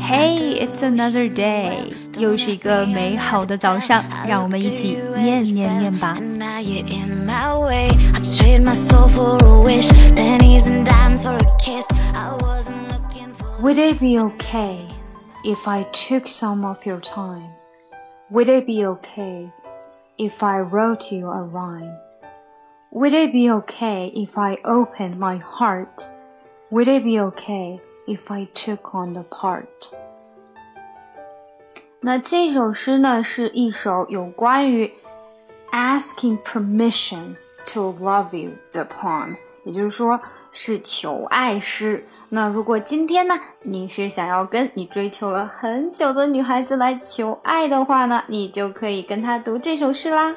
Hey, it's another day，又是一个美好的早上，让我们一起念念念吧。Would it be okay if I took some of your time? Would it be okay if I wrote you a rhyme? Would it be okay if I opened my heart? Would it be okay if I took on the part? 那这首诗呢，是一首有关于 asking permission to love you 的 poem，也就是说是求爱诗。那如果今天呢，你是想要跟你追求了很久的女孩子来求爱的话呢，你就可以跟她读这首诗啦。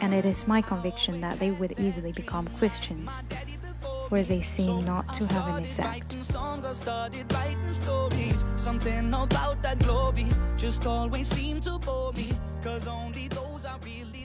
And it is my conviction that they would easily become Christians. where they seem not to have an effect. Something about that glory just always seemed to bore me, cause only those I really